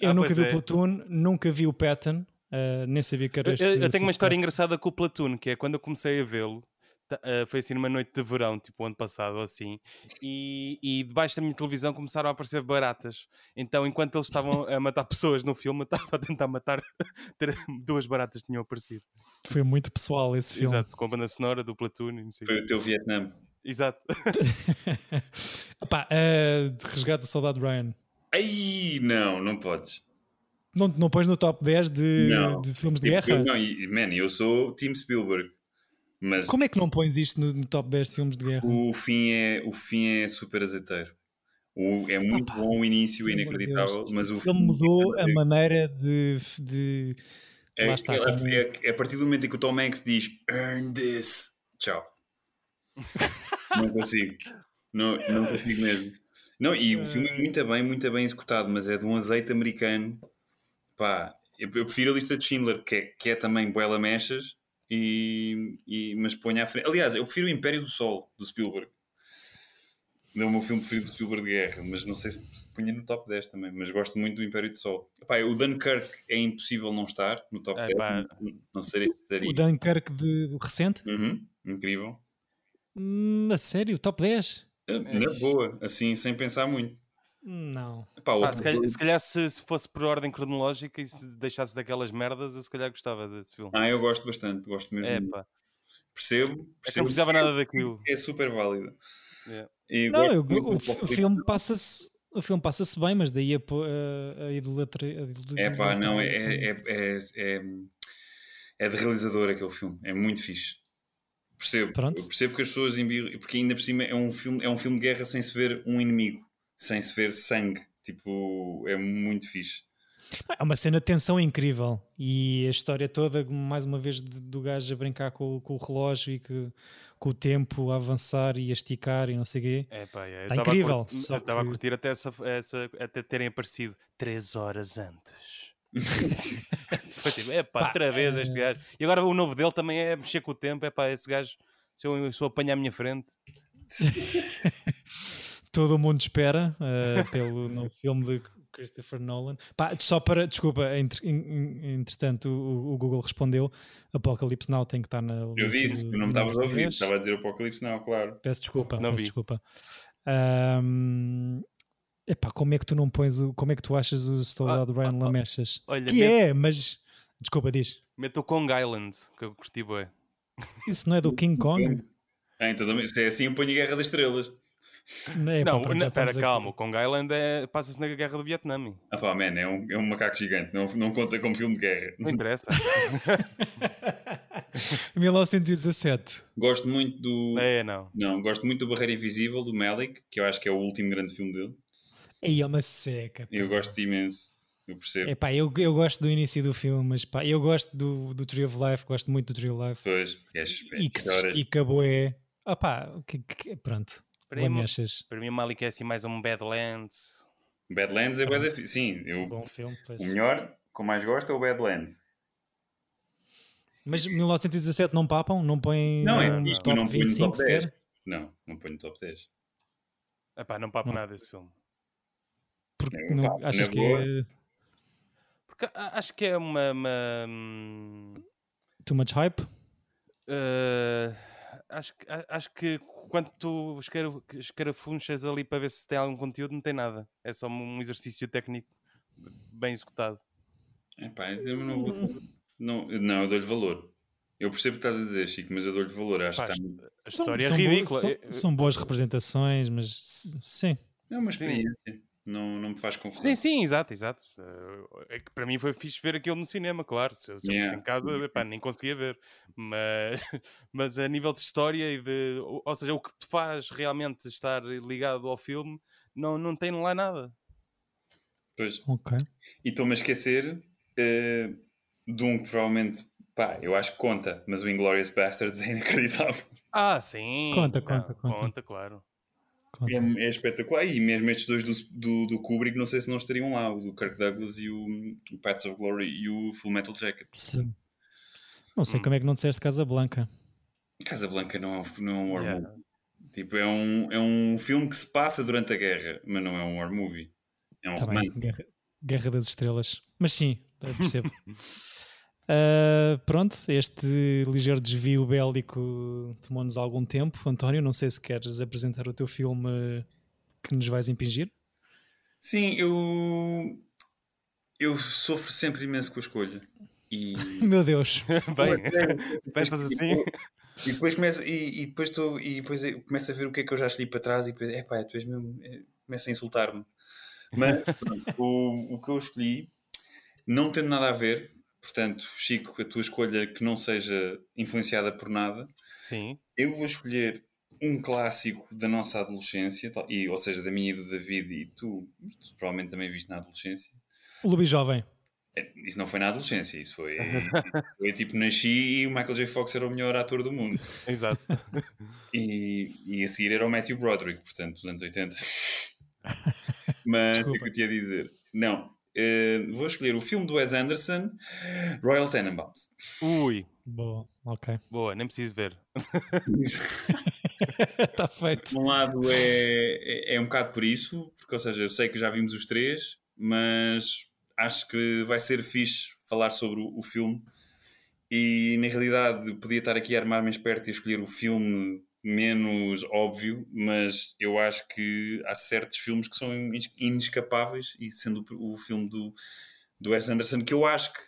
eu ah, nunca vi é. o Platoon, nunca vi o Patton, uh, nem sabia que era este. Eu, eu tenho uma história engraçada com o Platoon, que é quando eu comecei a vê-lo. Uh, foi assim numa noite de verão, tipo ano passado ou assim, e, e debaixo da minha televisão começaram a aparecer baratas. Então, enquanto eles estavam a matar pessoas no filme, eu estava a tentar matar duas baratas que tinham aparecido. Foi muito pessoal esse filme. Exato, com a banda sonora do Platoon. Foi o teu Vietnã. Exato. Pá, uh, de resgate do soldado Ryan. Ai, não, não podes. Não, não pões no top 10 de, de filmes de guerra? Eu, não, man, eu sou Tim Spielberg. Mas Como é que não pões isto no, no, top 10 de filmes de guerra? O fim é, o fim é super azeiteiro. O, é muito Opa, bom o início, inacreditável, Deus, mas o Ele mudou é... a maneira de. de... É, está, é, é, é, a partir do momento em que o Tom Hanks diz Earn this, tchau. não consigo. Não, não consigo mesmo. Não, e o filme é muito bem, muito bem executado, mas é de um azeite americano. Pá, eu, eu prefiro a lista de Schindler, que é, que é também Boela Mechas, e, e, mas ponha à frente. Aliás, eu prefiro o Império do Sol, do Spielberg. É o meu filme preferido do Spielberg de guerra, mas não sei se punha no top 10 também. Mas gosto muito do Império do Sol. Epá, o Dunkirk é impossível não estar no top é, 10. Não, não sei O Dunkirk de recente? Uhum, incrível. Hum, a sério? Top 10? É, na boa, assim, sem pensar muito. Não. Pá, se, calhar, se, calhar se, se, fosse por ordem cronológica e se deixasse daquelas merdas, eu se calhar gostava desse filme. Ah, eu gosto bastante, gosto mesmo. É, pá. Percebo, percebo. É que não precisava nada daquilo. É super válido. Yeah. não, eu, o, o, filme passa-se o filme passa-se bem, mas daí a, a, a idolatria. É pá, não, é, é, é, é, é de realizador aquele filme, é muito fixe. Percebo, Pronto. percebo que as pessoas embirram, porque ainda por cima é um, filme, é um filme de guerra sem se ver um inimigo, sem se ver sangue. Tipo, é muito fixe. É uma cena de tensão incrível e a história toda, mais uma vez, do gajo a brincar com, com o relógio e que, com o tempo a avançar e a esticar e não sei o quê. É, pá, é. Tá incrível. Eu estava que... a curtir até, essa, essa, até terem aparecido três horas antes. Foi tipo, é pá, outra vez é... este gajo. E agora o novo dele também é mexer com o tempo. É pá, esse gajo, se eu, se eu apanhar a minha frente. Todo o mundo espera uh, pelo novo filme de Christopher Nolan. Pá, só para, desculpa, entretanto o, o, Google respondeu: Apocalipse Now tem que estar na. Eu disse, do, não me estavas a ouvir, estava a dizer Apocalipse Now, claro. Peço desculpa, não peço vi. desculpa. Um, epá, como é que tu não pões o. Como é que tu achas o soldado ah, Ryan ah, Lamechas? Olha, que meto, é, mas. Desculpa, diz. Meto o Kong Island, que eu curti bem. Isso não é do King Kong? É, então, se é assim, eu ponho Guerra das Estrelas. É, não, não espera, calma. O Kong Island é, passa-se na guerra do Vietnã. Ah pá, man, é um, é um macaco gigante. Não, não conta como filme de guerra. Não interessa. 1917. Gosto muito do. É, não. Não, gosto muito do Barreira Invisível, do Malik, que eu acho que é o último grande filme dele. Aí é uma seca. Eu gosto imenso. Eu percebo. Epá, eu, eu gosto do início do filme, mas pá, eu gosto do, do Tree of Life, gosto muito do Tree of Life. Pois, é E que se estica boé. Ah pá, que, que, pronto. Para mim, para mim, o Malik é assim mais um Badlands. Badlands é bem Sim, eu, Bom filme, o melhor, que eu mais gosto é o Badlands. Mas 1917 não papam? Não põem não, é, isto top não 25 no top 10. sequer? Não, não põe no top 10. Epá, não papo não. nada desse filme. Porque não, não, achas que é... Porque acho que é uma... uma... Hum, Too much hype? Uh, acho, acho que quando tu escarafunchas ali para ver se tem algum conteúdo, não tem nada. É só um exercício técnico bem executado. É pá, eu não vou. Não, não eu dou-lhe valor. Eu percebo o que estás a dizer, Chico, mas eu dou-lhe valor. Acho Pá, que está... A história são, é ridícula. São, são, boas representações, mas sim. É uma experiência não, não me faz confusão. Sim, sim, exato, exato. Eh, é que para mim foi fixe ver aquilo no cinema, claro. Se eu, se yeah. em casa, epá, nem conseguia ver. Mas, mas a nível de história e de. Ou seja, o que te faz realmente estar ligado ao filme, não, não tem lá nada. Pois. Ok. E estou-me a esquecer uh, de um que provavelmente. Pá, eu acho que conta, mas o Inglorious Bastards é inacreditável. Ah, sim. Conta, conta, conta. Conta, claro. É, é, espetacular. E mesmo estes dois do, do, do, Kubrick, não sei se não estariam lá, o do Kirk Douglas e o, o Paths of Glory e o Full Metal Jacket. Sim. Não sei hum. como é que não disseste Casa Blanca. Casa Blanca não é um, não é um war yeah. movie. Tipo, é um, é um filme que se passa durante a guerra, mas não é um war movie. É um tá romance. Guerra, guerra, das Estrelas. Mas sim, percebo. Uh, pronto, este ligeiro desvio bélico tomou-nos algum tempo. António, não sei se queres apresentar o teu filme que nos vais impingir. Sim, eu eu sofro sempre imenso com a escolha. E... Meu Deus, bem, pensas assim? E depois começo, e, e, depois estou e depois começo a ver o que é que eu já escolhi para trás e depois, é pá, tu és mesmo, é, começa a insultar-me. Mas pronto, o, o que eu escolhi não tem nada a ver Portanto, Chico, a tua escolha que não seja influenciada por nada. Sim. Eu vou escolher um clássico da nossa adolescência, e, ou seja, da minha e do David, e tu, tu provavelmente também viste na adolescência. O Lubi Jovem. É, isso não foi na adolescência, isso foi, foi tipo, nasci e o Michael J. Fox era o melhor ator do mundo. Exato. E, e a seguir era o Matthew Broderick, portanto, dos anos 80. Mas o que eu tinha a dizer? Não, Uh, vou escolher o filme do Wes Anderson, Royal Tenenbaums. Ui. Boa, ok. Boa, nem preciso ver. Está feito. De um lado é, é, é, um bocado por isso, porque, ou seja, eu sei que já vimos os três, mas acho que vai ser fixe falar sobre o, o filme. E na realidade podia estar aqui a armar-me esperto e escolher o filme menos óbvio, mas eu acho que há certos filmes que são inescapáveis, e sendo o filme do, do Wes Anderson, que eu acho que,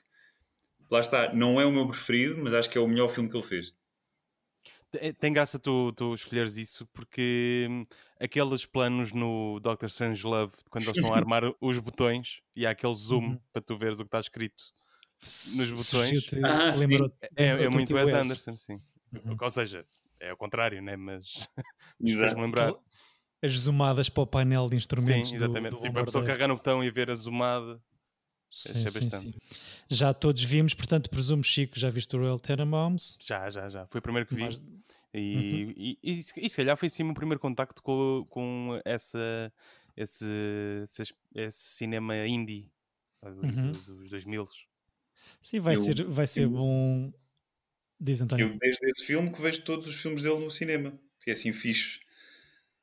lá está, não é o meu preferido, mas acho que é o melhor filme que ele fez. Tem graça tu, tu escolheres isso porque hum, aqueles planos no Doctor Strange Love, quando eles estão a armar os botões e há aquele zoom uhum. para tu veres o que está escrito nos botões. Ah, é, é, é muito Wes Anderson, sim. Uhum. Ou seja, é o contrário, né? Mas fez-me lembrar. As zoomadas para o painel de instrumentos. Sim, exatamente. Do, do tipo, a pessoa carregar no botão e ver a zoomada. Sim, sim, sim, Já todos vimos, portanto, presumo, Chico, já viste o Royal Tenenbaums? Já, já, já. Foi o primeiro que vi. Mas... E, uhum. e, e, e, se calhar foi sim o primeiro contacto com, com essa, esse, esse, esse cinema indie uhum. dos 2000. Sim, vai eu, ser, vai ser eu, bom. Diz António. Eu, desde esse filme, que vejo todos os filmes dele no cinema. Que é assim fixe.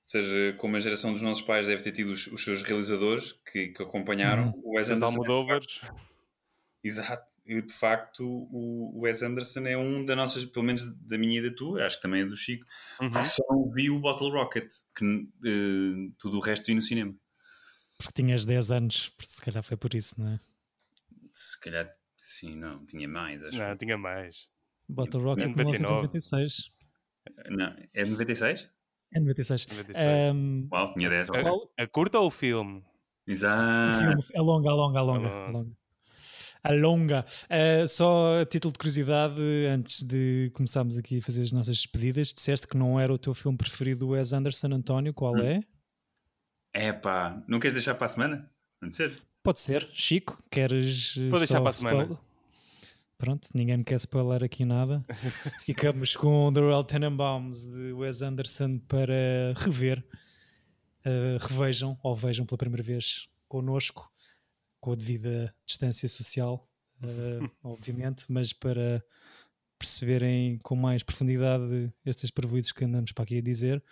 Ou seja, como a geração dos nossos pais deve ter tido os, os seus realizadores que, que acompanharam uhum. o Wes Anderson. Almodóvares. Exato. E de facto, o Wes Anderson é um da nossas, pelo menos da minha e da tua, acho que também é do Chico. Uhum. Só vi o Bottle Rocket, que uh, tudo o resto vi no cinema. Porque tinhas 10 anos, se calhar foi por isso, não é? Se calhar, sim, não, tinha mais. Acho. Não, tinha mais. Bottle Rocket 1996. Não, é de 96? É 96. 96. Um, Uau, tinha 10. A, a curta ou o filme? Exato. O filme, a longa, a longa, a longa. A longa. A longa. Uh, só a título de curiosidade, antes de começarmos aqui a fazer as nossas despedidas, disseste que não era o teu filme preferido, Wes Anderson, António. Qual hum. é? É pá, não queres deixar para a semana? Pode ser. Pode ser. Chico, queres. Vou deixar para a semana. Pronto, ninguém me quer spoiler aqui nada. Ficamos com The Royal Tenenbaums de Wes Anderson para rever. Uh, revejam ou vejam pela primeira vez connosco, com a devida distância social, uh, obviamente, mas para perceberem com mais profundidade estes prejuízos que andamos para aqui a dizer.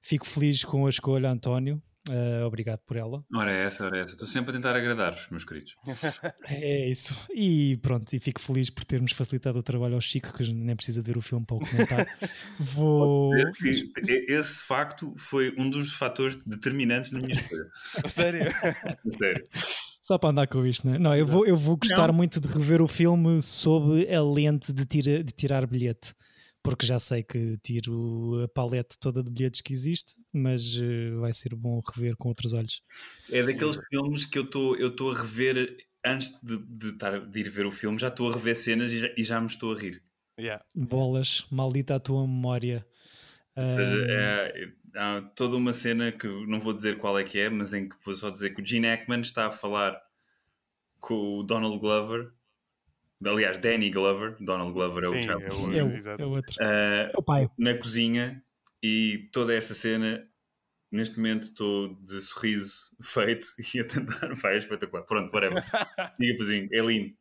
Fico feliz com a escolha, António. Uh, obrigado por ela. Ora é essa, ora é essa. Estou sempre a tentar agradar-vos, meus queridos. é isso. E pronto, e fico feliz por termos facilitado o trabalho ao Chico, que nem precisa ver o filme para o comentar. Vou. esse facto foi um dos fatores determinantes na minha história. Sério? Sério. Só para andar com isto, né? não é? Eu vou, eu vou gostar não. muito de rever o filme sob a lente de, tira, de tirar bilhete porque já sei que tiro a palete toda de bilhetes que existe, mas uh, vai ser bom rever com outros olhos. É daqueles filmes que eu estou a rever antes de, de, tar, de, ir ver o filme, já estou a rever cenas e já, e já me estou a rir. Yeah. Bolas, maldita a tua memória. Ou seja, é, há toda uma cena que não vou dizer qual é que é, mas em que vou só dizer que o Gene Hackman está a falar com o Donald Glover aliás, Danny Glover, Donald Glover é o chap. É o, é o, é o outro. Uh, o pai. Na cozinha e toda essa cena, neste momento estou de sorriso feito e a tentar. Vai, é espetacular. Pronto, whatever. Diga, Pazinho, é lindo.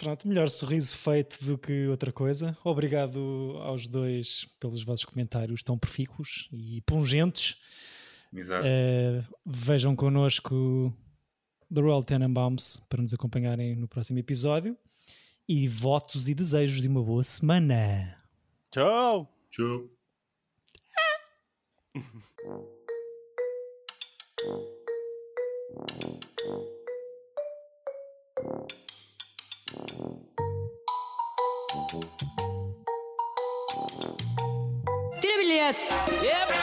Pronto, melhor sorriso feito do que outra coisa. Obrigado aos dois pelos vossos comentários tão profícuos e pungentes. Exato. Uh, vejam connosco The Royal Tenenbaums para nos acompanharem no próximo episódio. E votos e desejos de uma boa semana. Tchau! Tchau! Tira bilhete!